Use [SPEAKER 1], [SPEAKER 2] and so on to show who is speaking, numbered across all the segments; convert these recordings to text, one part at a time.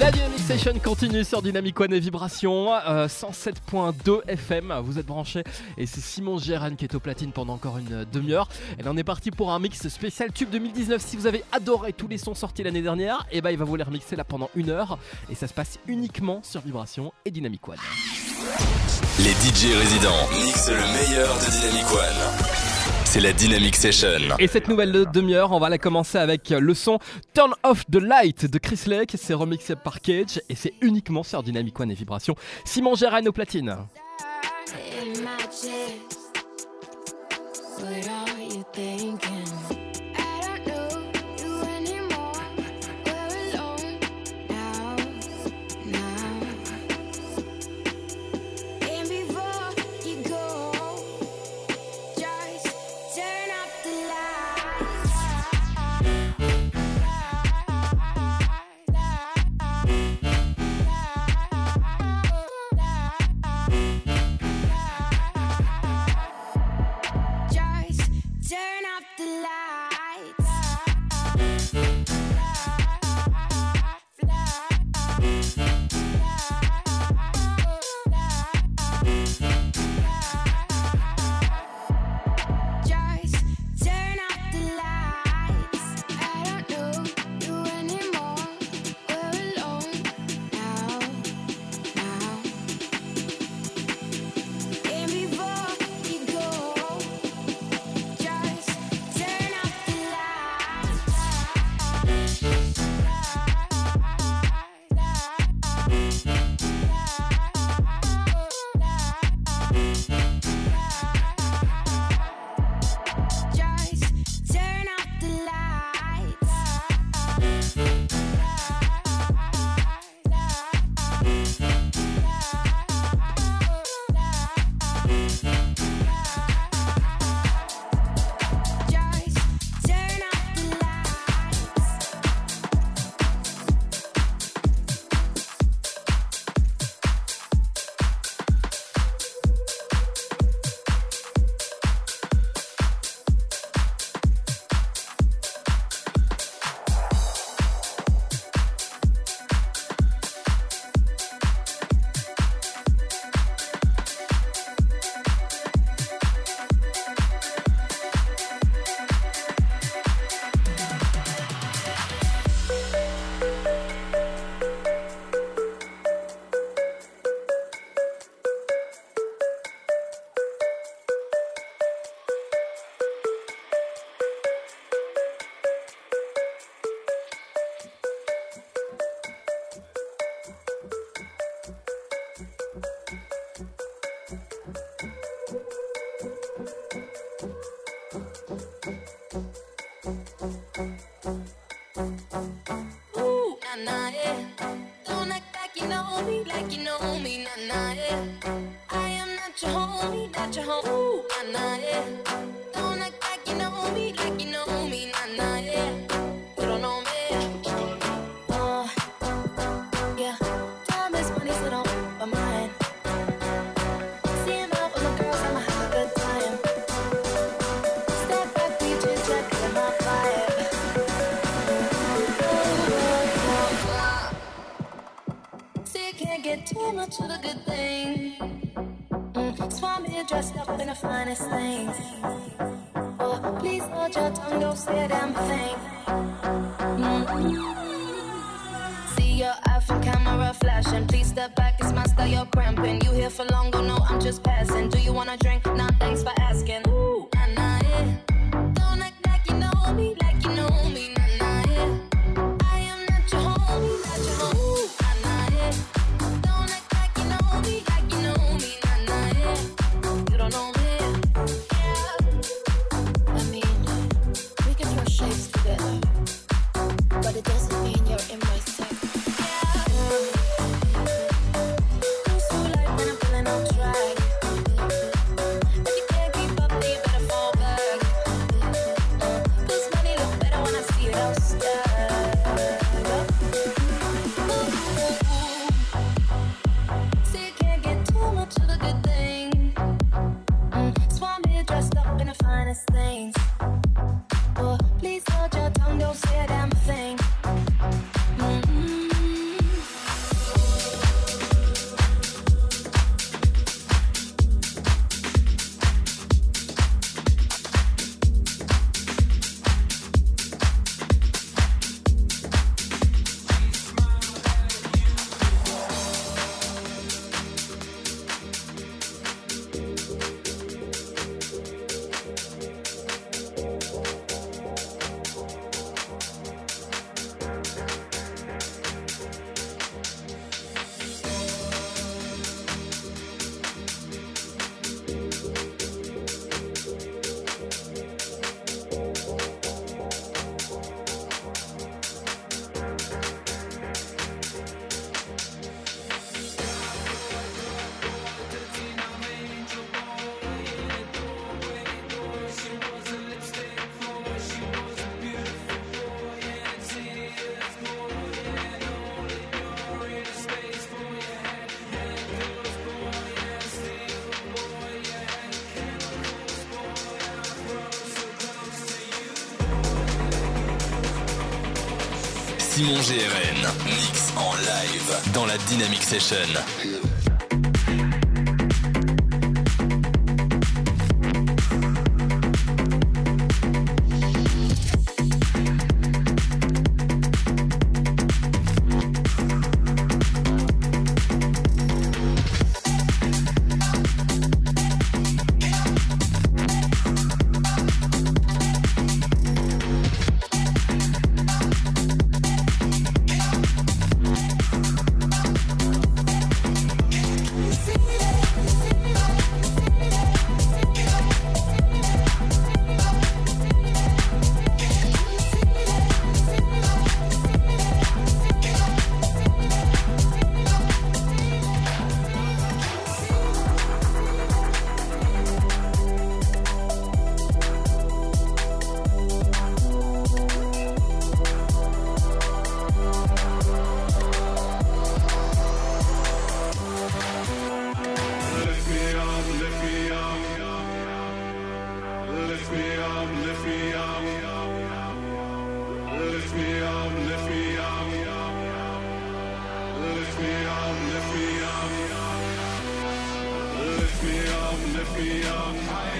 [SPEAKER 1] La Dynamic Session continue sur Dynamic One et Vibration, euh, 107.2 FM, vous êtes branchés et c'est Simon Géran qui est au platine pendant encore une demi-heure. Et là on est parti pour un mix spécial Tube 2019. Si vous avez adoré tous les sons sortis l'année dernière, et bah il va vous les remixer là pendant une heure et ça se passe uniquement sur Vibration et Dynamic One.
[SPEAKER 2] Les DJ résidents mixent le meilleur de Dynamic One. C'est la Dynamic Session.
[SPEAKER 1] Et cette nouvelle demi-heure, on va la commencer avec le son Turn Off the Light de Chris Lake. C'est remixé par Cage et c'est uniquement sur Dynamic One et Vibration. Simon Géran au platine.
[SPEAKER 3] in my chest. What are you thinking? Can't get too much of a good thing. Mm, Swam dressed up in the finest things. Oh, please hold your tongue, don't say a damn thing. Mm. See your iPhone camera flashing. Please step back, it's my style, you're cramping. You here for long, go no, I'm just passing. Do you wanna drink? Nah, thanks for asking. yeah.
[SPEAKER 4] Simon GRN. Mix en live dans la Dynamic Session.
[SPEAKER 3] be on high.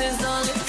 [SPEAKER 3] is
[SPEAKER 2] only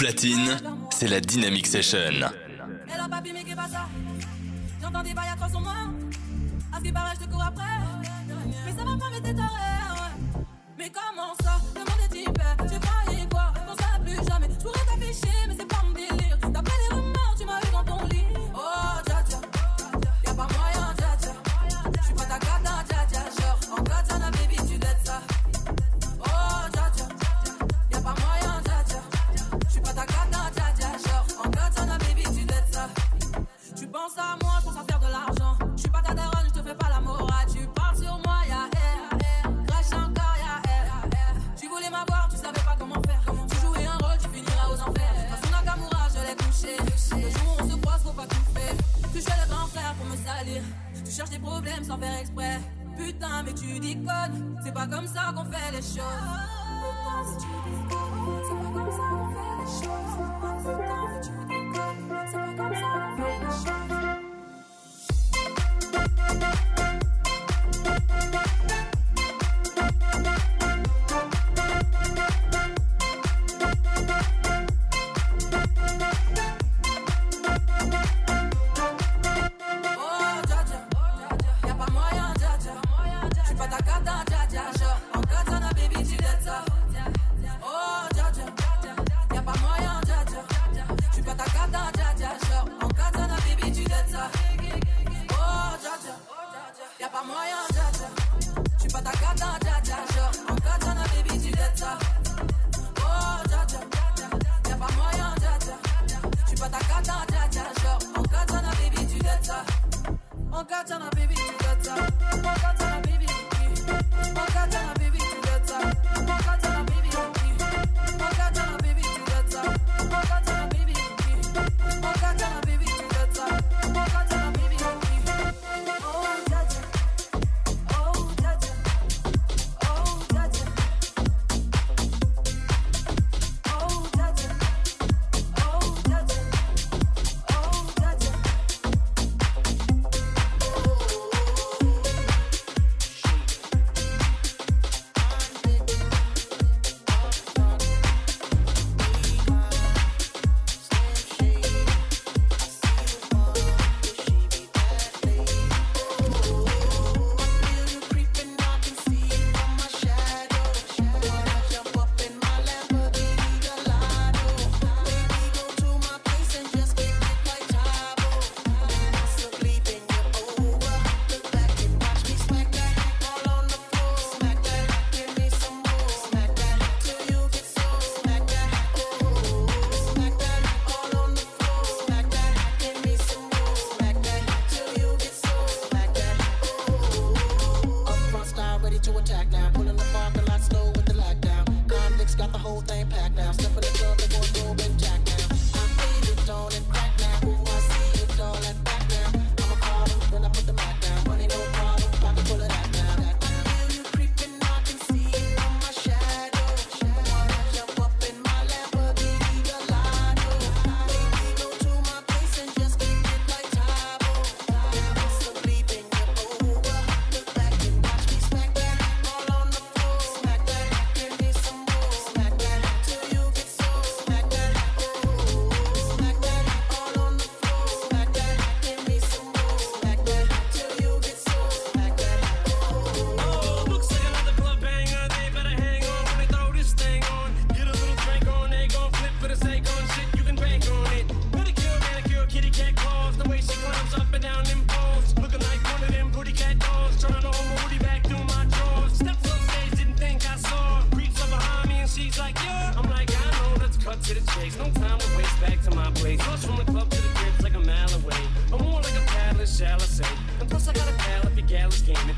[SPEAKER 2] platine, c'est la Dynamic Session.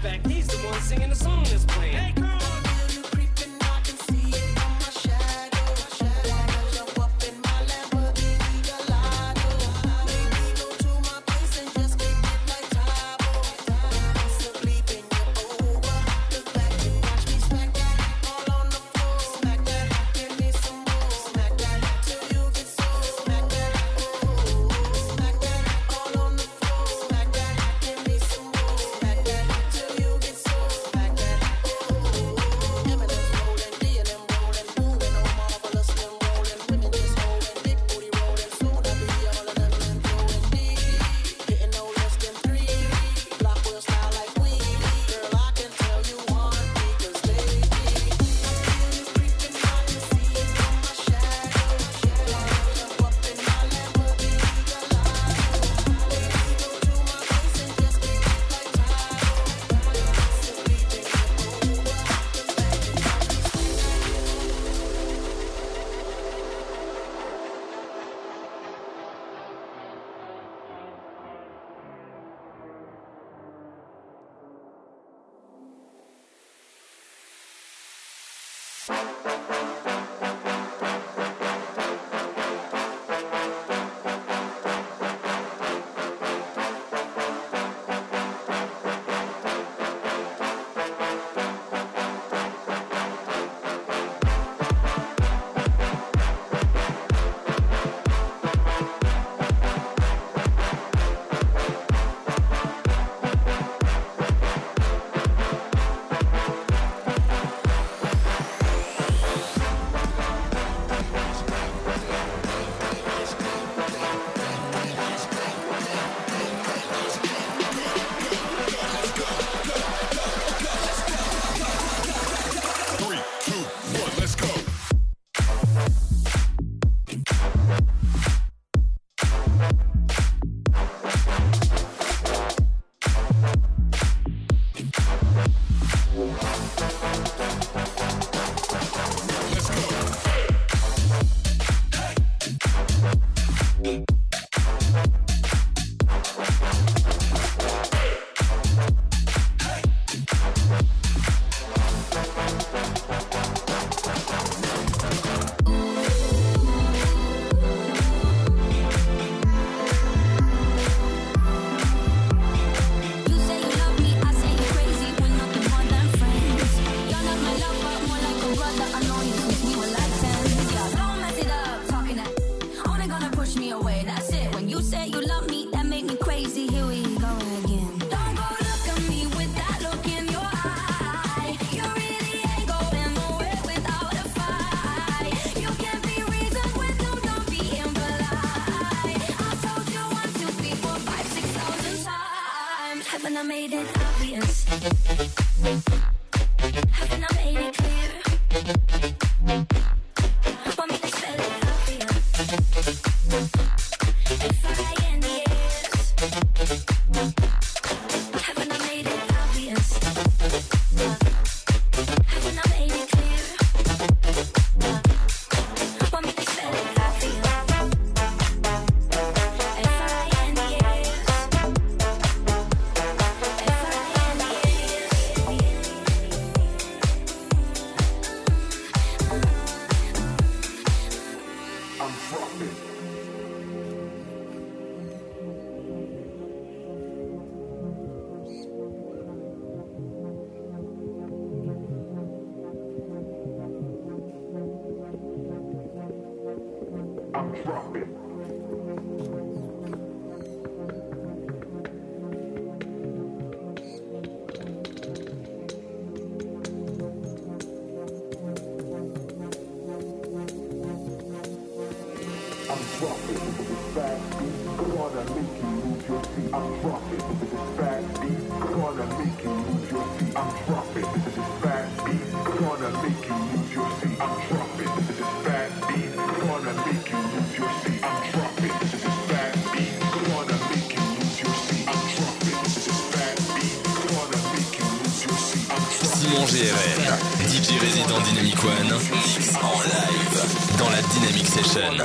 [SPEAKER 5] Fact, he's the one singing the song that's playing.
[SPEAKER 4] DJ résident Dynamic One, mix en live. Dans la Dynamic Session.